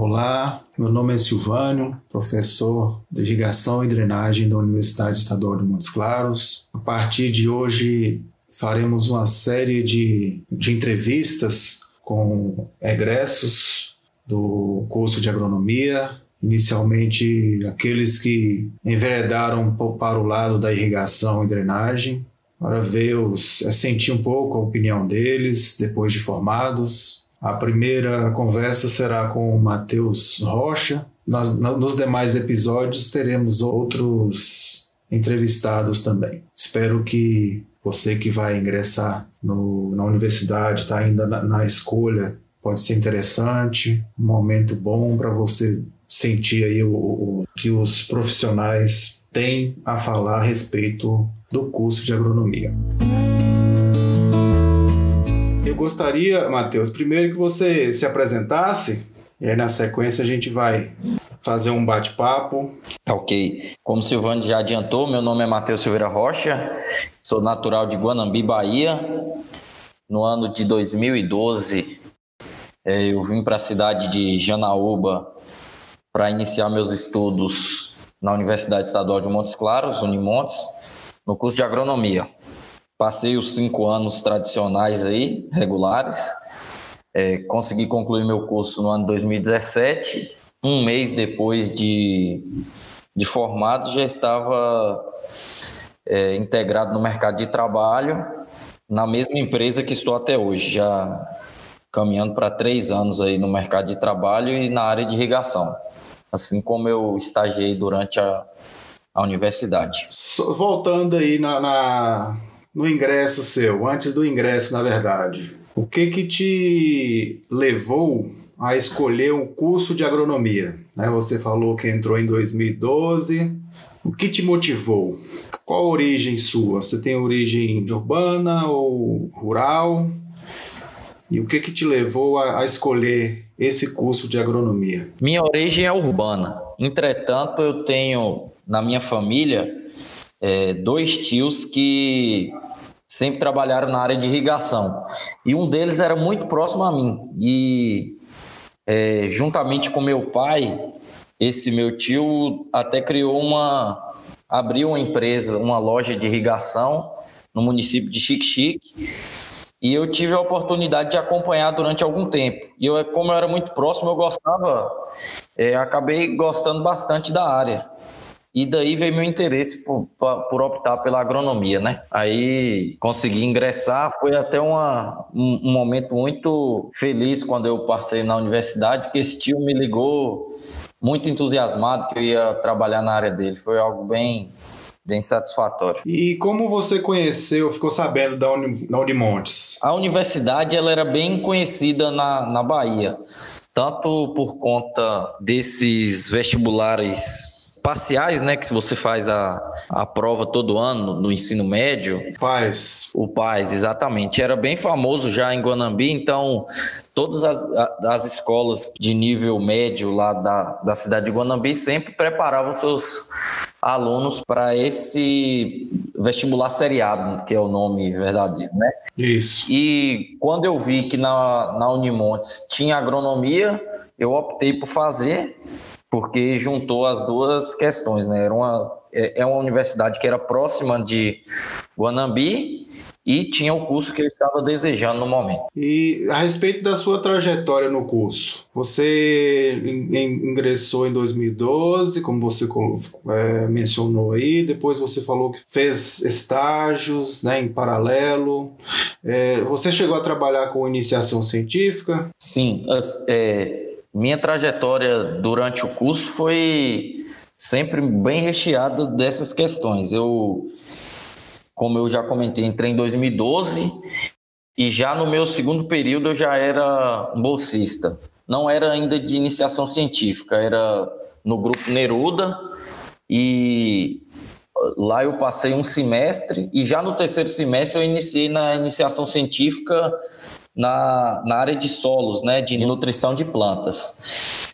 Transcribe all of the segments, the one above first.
Olá, meu nome é Silvânio, professor de irrigação e drenagem da Universidade Estadual de Montes Claros. A partir de hoje faremos uma série de, de entrevistas com egressos do curso de agronomia, inicialmente aqueles que enveredaram para o lado da irrigação e drenagem, para ver os, sentir um pouco a opinião deles depois de formados. A primeira conversa será com o Matheus Rocha. Nos demais episódios teremos outros entrevistados também. Espero que você que vai ingressar no, na universidade, está ainda na, na escolha, pode ser interessante, um momento bom para você sentir aí o, o, que os profissionais têm a falar a respeito do curso de agronomia. Gostaria, Matheus, primeiro que você se apresentasse, e aí na sequência a gente vai fazer um bate-papo. Tá ok. Como o Silvano já adiantou, meu nome é Matheus Silveira Rocha, sou natural de Guanambi, Bahia. No ano de 2012, é, eu vim para a cidade de Janaúba para iniciar meus estudos na Universidade Estadual de Montes Claros, Unimontes, no curso de agronomia. Passei os cinco anos tradicionais aí, regulares. É, consegui concluir meu curso no ano 2017. Um mês depois de, de formado, já estava é, integrado no mercado de trabalho, na mesma empresa que estou até hoje, já caminhando para três anos aí no mercado de trabalho e na área de irrigação, assim como eu estagiei durante a, a universidade. Voltando aí na, na, no ingresso seu, antes do ingresso, na verdade, o que que te levou a escolher o um curso de agronomia? Né? Você falou que entrou em 2012. O que te motivou? Qual a origem sua? Você tem origem urbana ou rural? E o que que te levou a, a escolher esse curso de agronomia? Minha origem é urbana. Entretanto, eu tenho na minha família é, dois tios que sempre trabalharam na área de irrigação. E um deles era muito próximo a mim. E é, juntamente com meu pai, esse meu tio até criou uma. abriu uma empresa, uma loja de irrigação no município de Xique-Xique e eu tive a oportunidade de acompanhar durante algum tempo. E eu, como eu era muito próximo, eu gostava, é, acabei gostando bastante da área. E daí veio meu interesse por, por, optar pela agronomia, né? Aí consegui ingressar, foi até uma, um, um, momento muito feliz quando eu passei na universidade, porque esse tio me ligou muito entusiasmado que eu ia trabalhar na área dele. Foi algo bem, bem satisfatório. E como você conheceu, ficou sabendo da, Uni, da Unimontes? A universidade ela era bem conhecida na, na Bahia, tanto por conta desses vestibulares parciais, né? Que você faz a, a prova todo ano no ensino médio. Paz. O Paz, exatamente. Era bem famoso já em Guanambi, então todas as, as escolas de nível médio lá da, da cidade de Guanambi sempre preparavam seus alunos para esse vestibular seriado, que é o nome verdadeiro, né? Isso. E quando eu vi que na, na Unimontes tinha agronomia, eu optei por fazer porque juntou as duas questões, né? Era uma, é, é uma universidade que era próxima de Guanambi e tinha o curso que eu estava desejando no momento. E a respeito da sua trajetória no curso, você ingressou em 2012, como você é, mencionou aí, depois você falou que fez estágios né, em paralelo. É, você chegou a trabalhar com iniciação científica? Sim, é, minha trajetória durante o curso foi sempre bem recheada dessas questões. Eu, como eu já comentei, entrei em 2012 e já no meu segundo período eu já era bolsista. Não era ainda de iniciação científica, era no grupo Neruda e lá eu passei um semestre e já no terceiro semestre eu iniciei na iniciação científica na, na área de solos, né, de nutrição de plantas.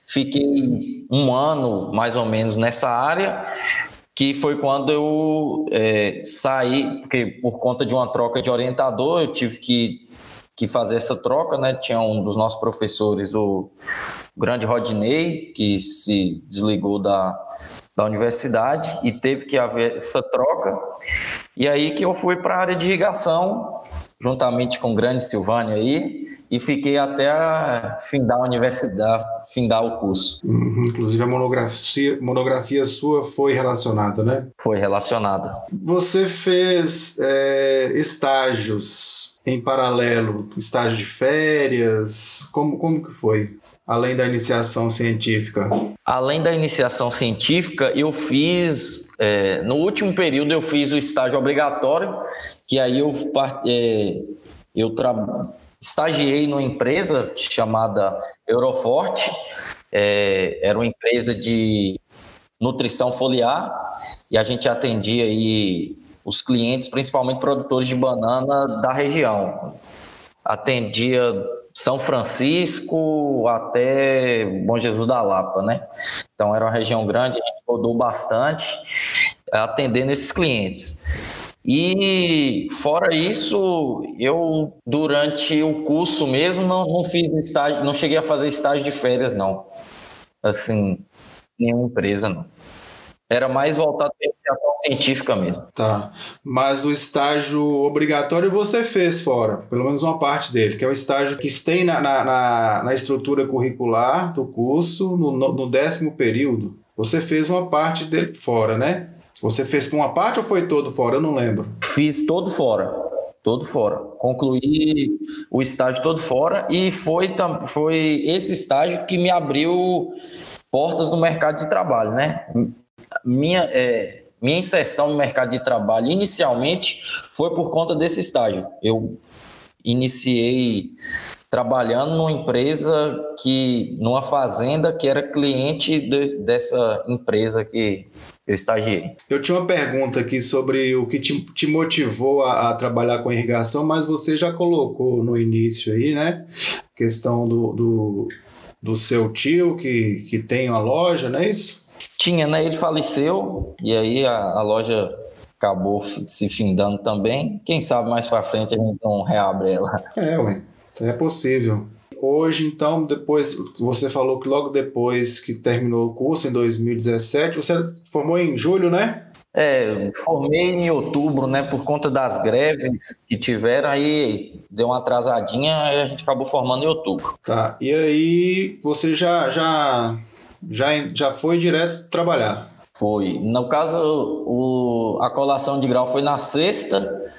Fiquei um ano, mais ou menos, nessa área, que foi quando eu é, saí, porque por conta de uma troca de orientador, eu tive que que fazer essa troca, né? Tinha um dos nossos professores, o grande Rodney, que se desligou da, da universidade e teve que haver essa troca. E aí que eu fui para a área de irrigação, juntamente com o grande Silvânio aí, e fiquei até a findar a universidade, findar o curso. Uhum, inclusive a monografia, monografia sua foi relacionada, né? Foi relacionada. Você fez é, estágios em paralelo, estágio de férias, como, como que foi? Além da iniciação científica? Além da iniciação científica, eu fiz, é, no último período eu fiz o estágio obrigatório, que aí eu, é, eu trabalho estagiei numa empresa chamada Euroforte, é, era uma empresa de nutrição foliar e a gente atendia aí os clientes, principalmente produtores de banana da região. Atendia São Francisco até Bom Jesus da Lapa, né? Então era uma região grande, a gente rodou bastante atendendo esses clientes. E fora isso, eu durante o curso mesmo não, não fiz estágio, não cheguei a fazer estágio de férias, não. Assim, nenhuma empresa, não. Era mais voltado para iniciação científica mesmo. Tá. Mas o estágio obrigatório você fez fora, pelo menos uma parte dele, que é o estágio que tem na, na, na, na estrutura curricular do curso, no, no décimo período. Você fez uma parte dele fora, né? Você fez uma parte ou foi todo fora? Eu não lembro. Fiz todo fora. Todo fora. Concluí o estágio todo fora e foi, foi esse estágio que me abriu portas no mercado de trabalho, né? Minha, é, minha inserção no mercado de trabalho inicialmente foi por conta desse estágio. Eu iniciei trabalhando numa empresa que numa fazenda que era cliente de, dessa empresa que eu estagiei. Eu tinha uma pergunta aqui sobre o que te, te motivou a, a, trabalhar com irrigação, mas você já colocou no início aí, né? Questão do, do, do seu tio que, que tem uma loja, não é isso? Tinha, né? Ele faleceu e aí a, a loja acabou se findando também. Quem sabe mais para frente a gente não reabre ela. É, ué. É possível. Hoje, então, depois, você falou que logo depois que terminou o curso, em 2017, você formou em julho, né? É, formei em outubro, né? Por conta das greves que tiveram, aí deu uma atrasadinha, aí a gente acabou formando em outubro. Tá, e aí você já, já, já, já foi direto trabalhar? Foi. No caso, o, a colação de grau foi na sexta,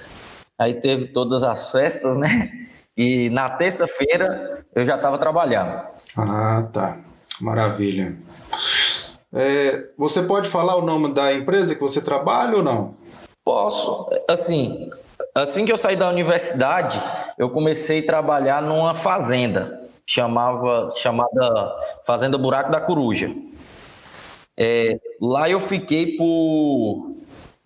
aí teve todas as festas, né? E na terça-feira eu já estava trabalhando. Ah, tá. Maravilha. É, você pode falar o nome da empresa que você trabalha ou não? Posso. Assim, assim que eu saí da universidade, eu comecei a trabalhar numa fazenda chamava chamada Fazenda Buraco da Coruja. É, lá eu fiquei por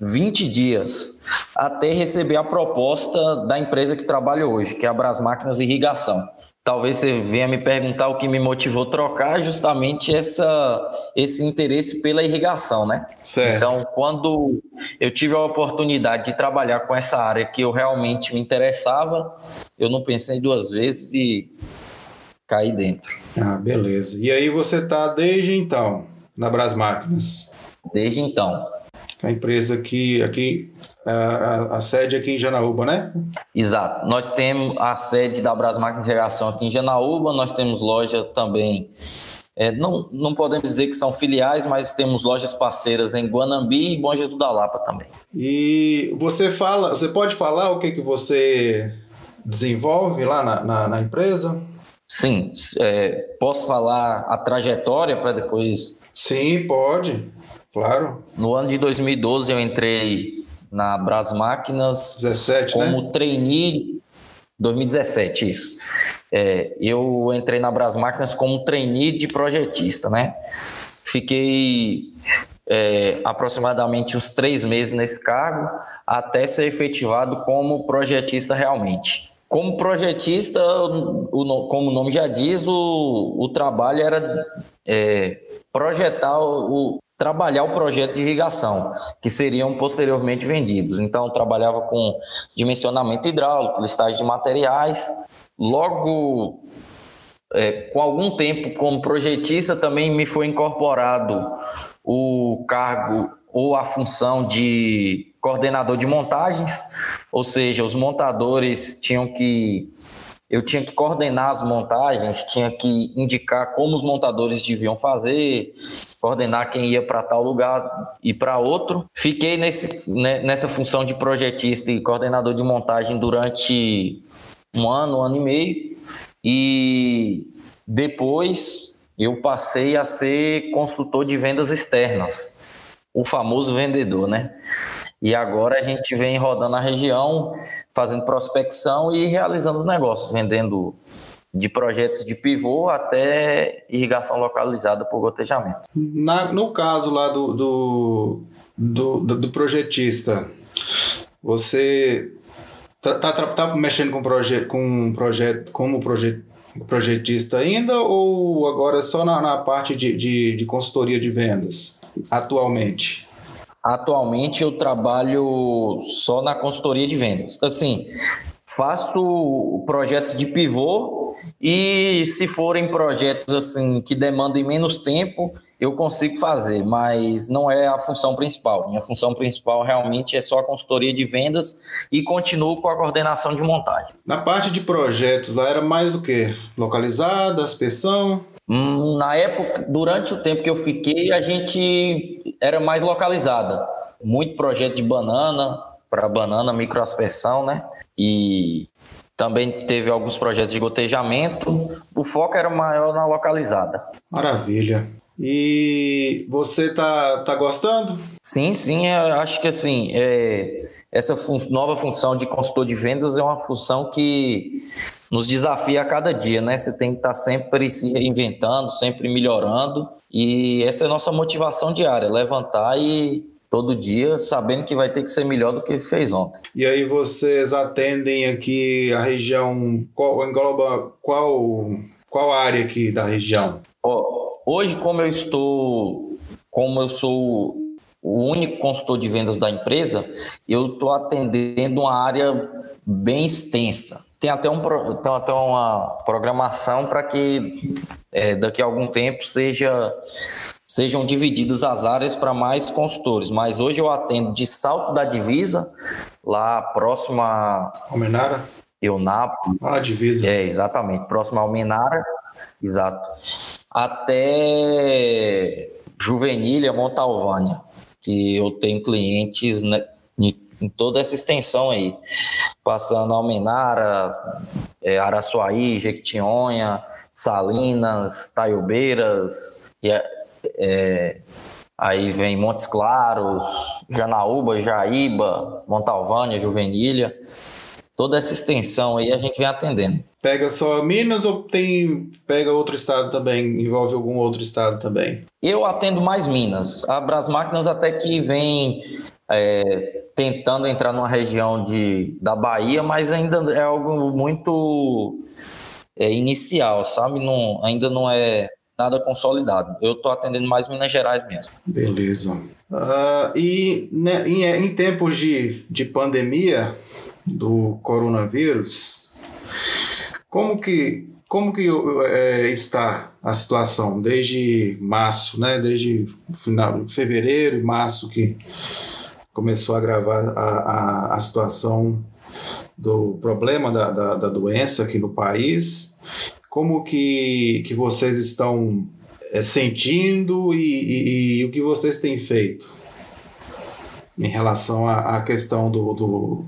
20 dias até receber a proposta da empresa que trabalho hoje, que é a Bras Máquinas Irrigação. Talvez você venha me perguntar o que me motivou a trocar, justamente essa, esse interesse pela irrigação, né? Certo. Então, quando eu tive a oportunidade de trabalhar com essa área que eu realmente me interessava, eu não pensei duas vezes e caí dentro. Ah, beleza. E aí você está desde então na Bras Máquinas? Desde então a empresa aqui, aqui a, a, sede aqui em Janaúba, né? Exato. Nós temos a sede da Brasmark Geração aqui em Janaúba, nós temos loja também. É, não, não podemos dizer que são filiais, mas temos lojas parceiras em Guanambi e Bom Jesus da Lapa também. E você fala, você pode falar o que, que você desenvolve lá na, na, na empresa? Sim, é, posso falar a trajetória para depois. Sim, pode. Claro. No ano de 2012 eu entrei na Bras Máquinas 17, como né? trainee 2017, isso. É, eu entrei na Bras Máquinas como trainee de projetista, né? Fiquei é, aproximadamente uns três meses nesse cargo até ser efetivado como projetista realmente. Como projetista, o, como o nome já diz, o, o trabalho era é, projetar o, trabalhar o projeto de irrigação, que seriam posteriormente vendidos. Então, trabalhava com dimensionamento hidráulico, listagem de materiais logo é, com algum tempo como projetista também me foi incorporado o cargo ou a função de coordenador de montagens, ou seja, os montadores tinham que eu tinha que coordenar as montagens, tinha que indicar como os montadores deviam fazer, coordenar quem ia para tal lugar e para outro. Fiquei nesse, né, nessa função de projetista e coordenador de montagem durante um ano, um ano e meio, e depois eu passei a ser consultor de vendas externas, o famoso vendedor, né? E agora a gente vem rodando a região, fazendo prospecção e realizando os negócios, vendendo de projetos de pivô até irrigação localizada por gotejamento. Na, no caso lá do, do, do, do projetista, você tá, tá, tá mexendo com, proje, com projeto como proje, projetista ainda ou agora só na, na parte de, de, de consultoria de vendas atualmente? Atualmente eu trabalho só na consultoria de vendas. Assim, faço projetos de pivô e se forem projetos assim que demandem menos tempo, eu consigo fazer, mas não é a função principal. Minha função principal realmente é só a consultoria de vendas e continuo com a coordenação de montagem. Na parte de projetos, lá era mais do que localizada, aspersão? Na época, durante o tempo que eu fiquei, a gente era mais localizada. Muito projeto de banana, para banana, microaspersão, né? E também teve alguns projetos de gotejamento. O foco era maior na localizada. Maravilha. E você tá, tá gostando? Sim, sim. acho que assim, é, essa fun nova função de consultor de vendas é uma função que nos desafia a cada dia, né? Você tem que estar sempre se reinventando, sempre melhorando. E essa é a nossa motivação diária, levantar e todo dia sabendo que vai ter que ser melhor do que fez ontem. E aí vocês atendem aqui a região, qual engloba qual qual área aqui da região? Oh, hoje como eu estou, como eu sou o único consultor de vendas da empresa, eu estou atendendo uma área bem extensa. Tem até, um, tem até uma programação para que é, daqui a algum tempo seja, sejam divididas as áreas para mais consultores. Mas hoje eu atendo de Salto da Divisa, lá próximo a... Almenara? Eunapo. Ah, divisa. É, exatamente. Próximo a Almenara, exato. Até Juvenília, Montalvânia que eu tenho clientes né, em toda essa extensão aí, passando Almenara, é, Araçuaí, Jequitinhonha, Salinas, Taiobeiras, e, é, é, aí vem Montes Claros, Janaúba, Jaíba, Montalvânia, Juvenília, toda essa extensão aí a gente vem atendendo. Pega só Minas ou tem pega outro estado também? Envolve algum outro estado também? Eu atendo mais Minas. A Brasmáquinas até que vem é, tentando entrar numa região de, da Bahia, mas ainda é algo muito é, inicial, sabe? Não, ainda não é nada consolidado. Eu estou atendendo mais Minas Gerais mesmo. Beleza. Uh, e né, em, em tempos de, de pandemia do coronavírus, como que, como que é, está a situação desde março, né? Desde final fevereiro março que começou a agravar a, a, a situação do problema da, da, da, doença aqui no país. Como que, que vocês estão é, sentindo e, e, e, o que vocês têm feito em relação à, à questão do, do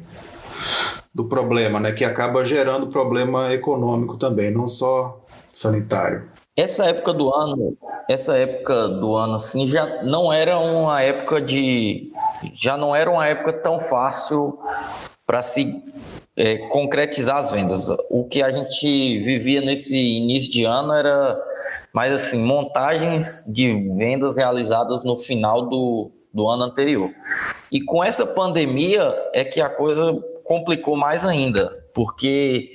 do problema, né, que acaba gerando problema econômico também, não só sanitário. Essa época do ano, essa época do ano assim já não era uma época de já não era uma época tão fácil para se é, concretizar as vendas. O que a gente vivia nesse início de ano era mais assim, montagens de vendas realizadas no final do, do ano anterior. E com essa pandemia é que a coisa complicou mais ainda, porque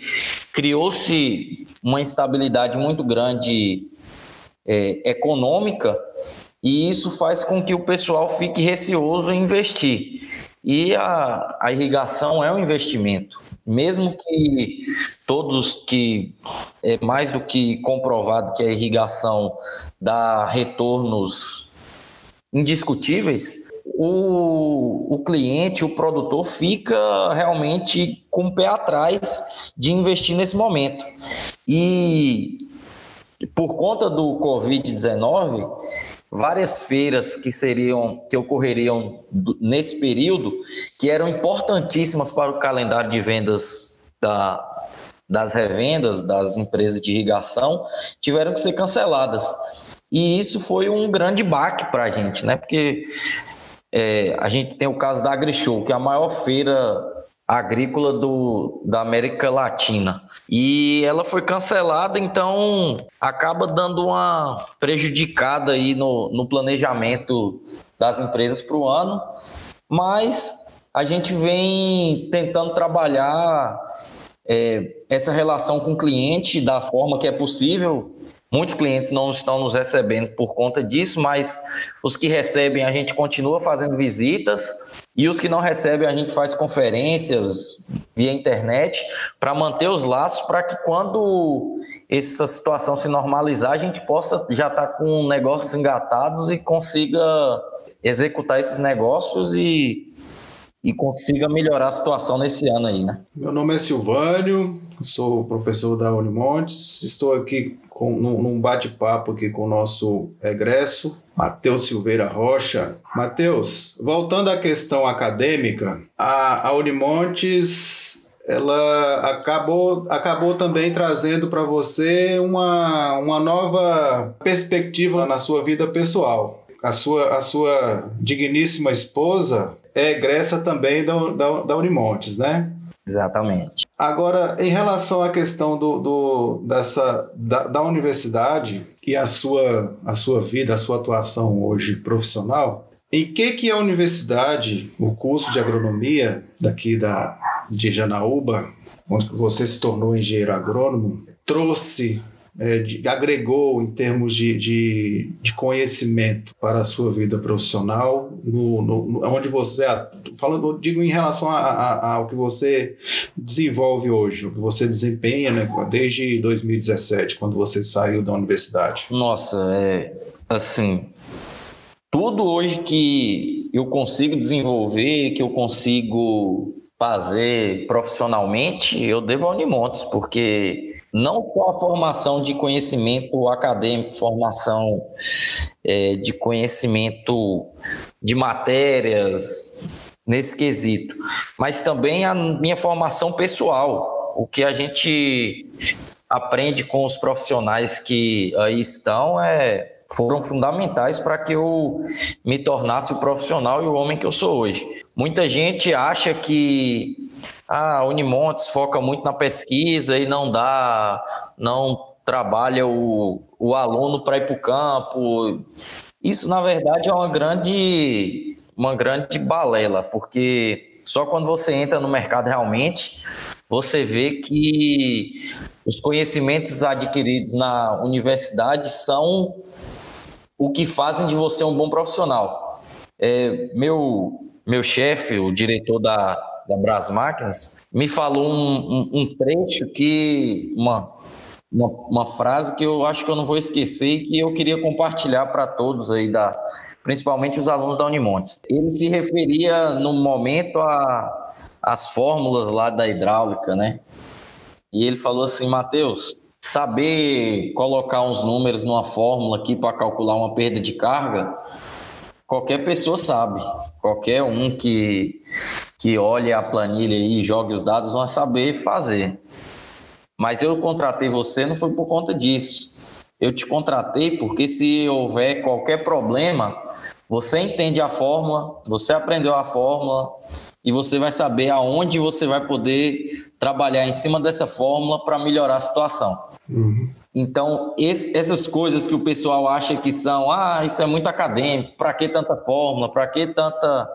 criou-se uma instabilidade muito grande é, econômica e isso faz com que o pessoal fique receoso em investir. E a, a irrigação é um investimento. mesmo que todos que é mais do que comprovado que a irrigação dá retornos indiscutíveis, o, o cliente, o produtor fica realmente com o pé atrás de investir nesse momento. E por conta do Covid-19, várias feiras que seriam que ocorreriam nesse período, que eram importantíssimas para o calendário de vendas da, das revendas das empresas de irrigação, tiveram que ser canceladas. E isso foi um grande baque para a gente, né? Porque é, a gente tem o caso da AgriShow, que é a maior feira agrícola do, da América Latina. E ela foi cancelada, então acaba dando uma prejudicada aí no, no planejamento das empresas para o ano, mas a gente vem tentando trabalhar é, essa relação com o cliente da forma que é possível, Muitos clientes não estão nos recebendo por conta disso, mas os que recebem a gente continua fazendo visitas e os que não recebem a gente faz conferências via internet para manter os laços para que quando essa situação se normalizar a gente possa já estar tá com negócios engatados e consiga executar esses negócios e, e consiga melhorar a situação nesse ano aí, né? Meu nome é Silvânio, sou professor da Unimontes, estou aqui com, num bate-papo aqui com o nosso egresso, Matheus Silveira Rocha. Matheus, voltando à questão acadêmica, a, a Unimontes ela acabou, acabou também trazendo para você uma, uma nova perspectiva na sua vida pessoal. A sua, a sua digníssima esposa é egressa também da, da, da Unimontes, né? Exatamente. Agora, em relação à questão do, do dessa, da, da universidade e a sua, a sua vida, a sua atuação hoje profissional, em que, que a universidade, o curso de agronomia daqui da, de Janaúba, onde você se tornou engenheiro agrônomo, trouxe é, de, agregou em termos de, de, de, conhecimento para a sua vida profissional, no, no, onde você, falando, digo em relação ao que você desenvolve hoje, o que você desempenha né, desde 2017, quando você saiu da universidade? Nossa, é assim, tudo hoje que eu consigo desenvolver, que eu consigo fazer profissionalmente, eu devo ao Unimontes, porque não só a formação de conhecimento acadêmico, formação é, de conhecimento de matérias nesse quesito, mas também a minha formação pessoal, o que a gente aprende com os profissionais que aí estão é foram fundamentais para que eu me tornasse o profissional e o homem que eu sou hoje. Muita gente acha que ah, a Unimontes foca muito na pesquisa e não dá, não trabalha o, o aluno para ir para o campo. Isso, na verdade, é uma grande, uma grande balela, porque só quando você entra no mercado realmente, você vê que os conhecimentos adquiridos na universidade são o que fazem de você um bom profissional. É, meu meu chefe, o diretor da, da Brás Máquinas, me falou um, um, um trecho que. Uma, uma, uma, frase que eu acho que eu não vou esquecer e que eu queria compartilhar para todos aí, da, principalmente os alunos da Unimontes. Ele se referia no momento as fórmulas lá da hidráulica, né? E ele falou assim, Matheus, saber colocar uns números numa fórmula aqui para calcular uma perda de carga, qualquer pessoa sabe. Qualquer um que, que olhe a planilha e jogue os dados vai saber fazer. Mas eu contratei você não foi por conta disso. Eu te contratei porque se houver qualquer problema, você entende a fórmula, você aprendeu a fórmula e você vai saber aonde você vai poder trabalhar em cima dessa fórmula para melhorar a situação. Uhum. Então, esse, essas coisas que o pessoal acha que são, ah, isso é muito acadêmico, para que tanta fórmula, para que tanta.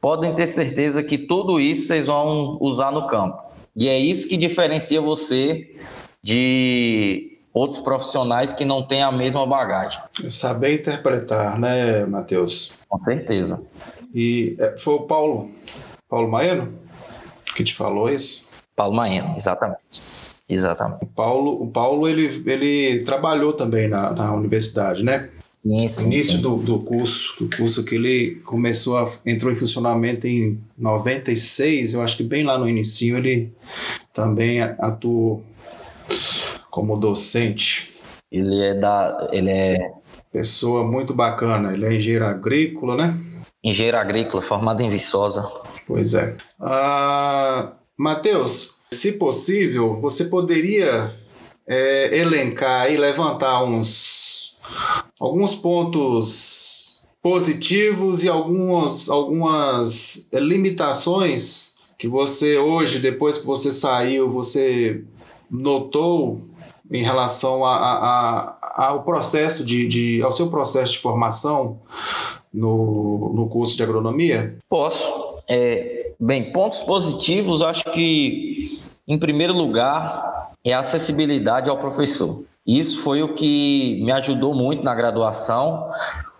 Podem ter certeza que tudo isso vocês vão usar no campo. E é isso que diferencia você de outros profissionais que não têm a mesma bagagem. Saber interpretar, né, Matheus? Com certeza. E é, foi o Paulo, Paulo Maeno? que te falou isso? Paulo Maena, exatamente. Exatamente. O Paulo, o Paulo ele, ele trabalhou também na, na universidade, né? Sim, sim, início sim. Do, do curso, do curso que ele começou a, entrou em funcionamento em 96, eu acho que bem lá no início ele também atuou como docente. Ele é da, ele é pessoa muito bacana, ele é engenheiro agrícola, né? Engenheiro agrícola, formado em Viçosa. Pois é. Ah, Matheus, se possível, você poderia é, elencar e levantar uns alguns pontos positivos e algumas, algumas limitações que você hoje, depois que você saiu, você notou em relação a, a, a, ao processo de, de, ao seu processo de formação no, no curso de agronomia? Posso. É, bem, pontos positivos, acho que, em primeiro lugar, é a acessibilidade ao professor. Isso foi o que me ajudou muito na graduação,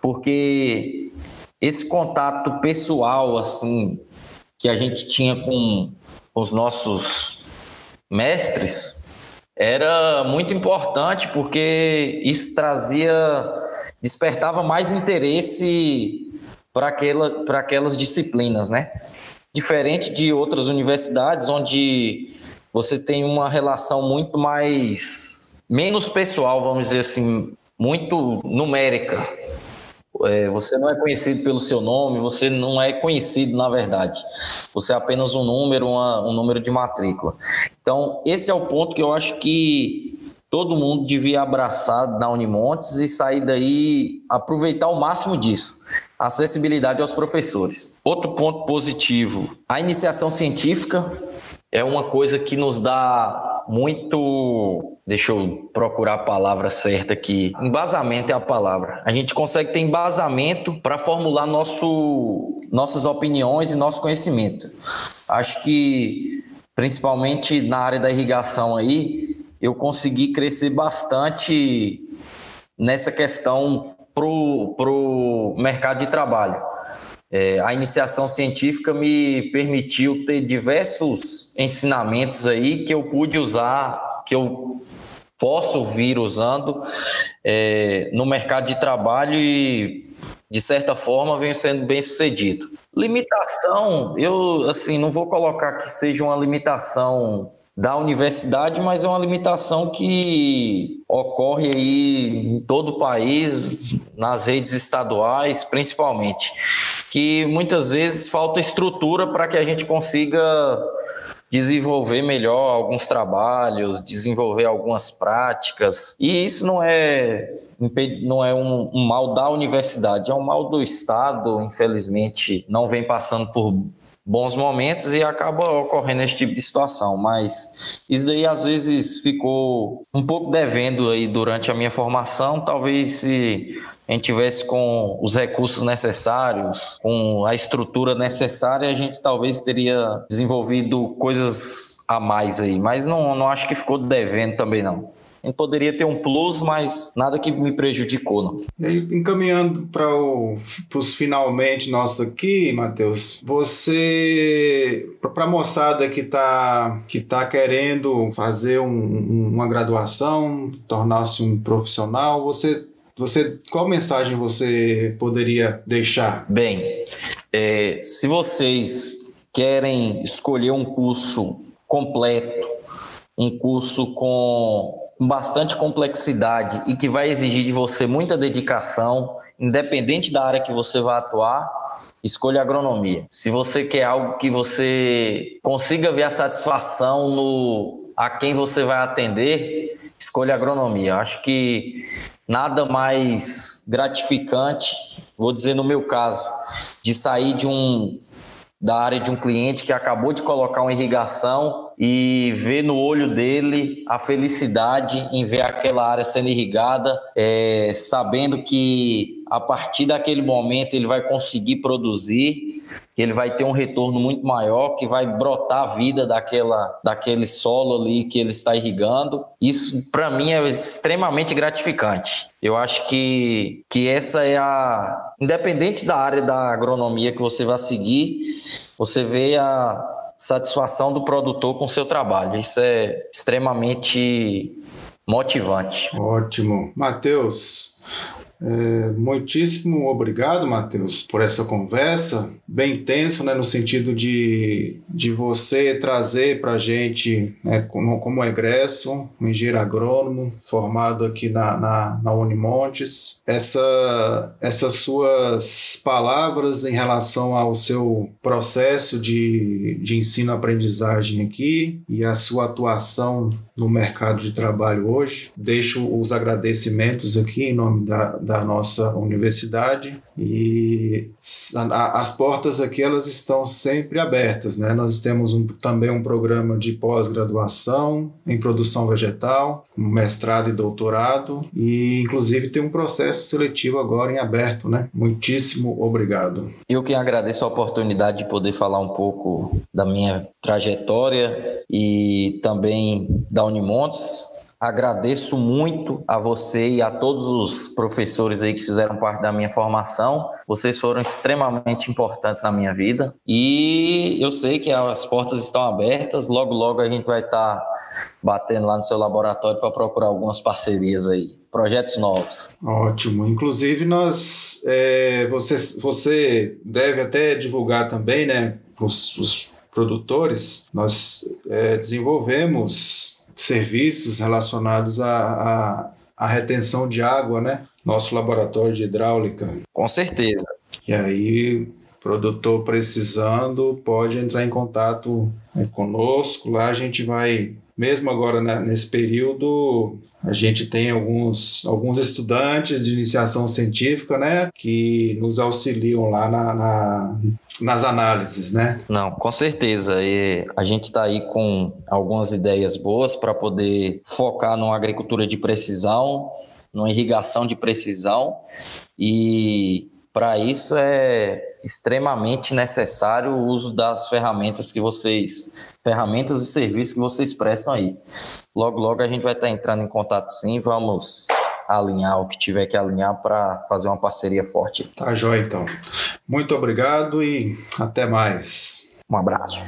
porque esse contato pessoal, assim, que a gente tinha com os nossos mestres, era muito importante, porque isso trazia, despertava mais interesse para aquela, aquelas disciplinas, né? Diferente de outras universidades, onde você tem uma relação muito mais menos pessoal, vamos dizer assim, muito numérica. É, você não é conhecido pelo seu nome, você não é conhecido na verdade. Você é apenas um número, uma, um número de matrícula. Então, esse é o ponto que eu acho que todo mundo devia abraçar na Unimontes e sair daí, aproveitar o máximo disso. Acessibilidade aos professores. Outro ponto positivo, a iniciação científica é uma coisa que nos dá muito. Deixa eu procurar a palavra certa aqui. Embasamento é a palavra. A gente consegue ter embasamento para formular nosso, nossas opiniões e nosso conhecimento. Acho que, principalmente na área da irrigação aí, eu consegui crescer bastante nessa questão para o mercado de trabalho é, a iniciação científica me permitiu ter diversos ensinamentos aí que eu pude usar, que eu posso vir usando é, no mercado de trabalho e de certa forma venho sendo bem sucedido. Limitação, eu assim não vou colocar que seja uma limitação da universidade, mas é uma limitação que ocorre aí em todo o país, nas redes estaduais, principalmente, que muitas vezes falta estrutura para que a gente consiga desenvolver melhor alguns trabalhos, desenvolver algumas práticas. E isso não é não é um, um mal da universidade, é um mal do Estado, infelizmente, não vem passando por bons momentos e acaba ocorrendo esse tipo de situação. Mas isso daí às vezes ficou um pouco devendo aí durante a minha formação. Talvez se a gente tivesse com os recursos necessários, com a estrutura necessária, a gente talvez teria desenvolvido coisas a mais aí. Mas não, não acho que ficou devendo também não. A gente poderia ter um plus, mas nada que me prejudicou, não. E aí, encaminhando para os finalmente nossos aqui, Matheus, você, para a moçada que está que tá querendo fazer um, uma graduação, tornar-se um profissional, você, você qual mensagem você poderia deixar? Bem, é, se vocês querem escolher um curso completo, um curso com com bastante complexidade e que vai exigir de você muita dedicação, independente da área que você vai atuar, escolha agronomia. Se você quer algo que você consiga ver a satisfação no a quem você vai atender, escolha agronomia. Acho que nada mais gratificante, vou dizer no meu caso, de sair de um da área de um cliente que acabou de colocar uma irrigação e ver no olho dele a felicidade em ver aquela área sendo irrigada, é, sabendo que a partir daquele momento ele vai conseguir produzir, que ele vai ter um retorno muito maior, que vai brotar a vida daquela, daquele solo ali que ele está irrigando. Isso, para mim, é extremamente gratificante. Eu acho que, que essa é a. Independente da área da agronomia que você vai seguir, você vê a, satisfação do produtor com o seu trabalho. Isso é extremamente motivante. Ótimo. Matheus, é, muitíssimo obrigado, Matheus, por essa conversa, bem intenso, né, no sentido de, de você trazer para a gente, né, como, como egresso, um engenheiro agrônomo, formado aqui na, na, na Unimontes, essa, essas suas palavras em relação ao seu processo de, de ensino-aprendizagem aqui e a sua atuação no mercado de trabalho hoje. Deixo os agradecimentos aqui em nome da, da nossa universidade e as portas aqui elas estão sempre abertas, né? Nós temos um, também um programa de pós-graduação em produção vegetal, mestrado e doutorado e inclusive tem um processo seletivo agora em aberto, né? Muitíssimo obrigado. Eu que agradeço a oportunidade de poder falar um pouco da minha trajetória e também da Unimontes Agradeço muito a você e a todos os professores aí que fizeram parte da minha formação. Vocês foram extremamente importantes na minha vida e eu sei que as portas estão abertas. Logo, logo a gente vai estar batendo lá no seu laboratório para procurar algumas parcerias aí, projetos novos. Ótimo. Inclusive nós, é, você, você deve até divulgar também, né, os, os produtores. Nós é, desenvolvemos serviços relacionados à, à, à retenção de água, né? Nosso laboratório de hidráulica. Com certeza. E aí, produtor precisando, pode entrar em contato né, conosco. Lá a gente vai, mesmo agora né, nesse período, a gente tem alguns, alguns estudantes de iniciação científica, né, que nos auxiliam lá na, na nas análises, né? Não, com certeza. E a gente está aí com algumas ideias boas para poder focar numa agricultura de precisão, numa irrigação de precisão e para isso é extremamente necessário o uso das ferramentas que vocês, ferramentas e serviços que vocês prestam aí. Logo, logo a gente vai estar entrando em contato sim, vamos alinhar o que tiver que alinhar para fazer uma parceria forte. Tá joia então. Muito obrigado e até mais. Um abraço.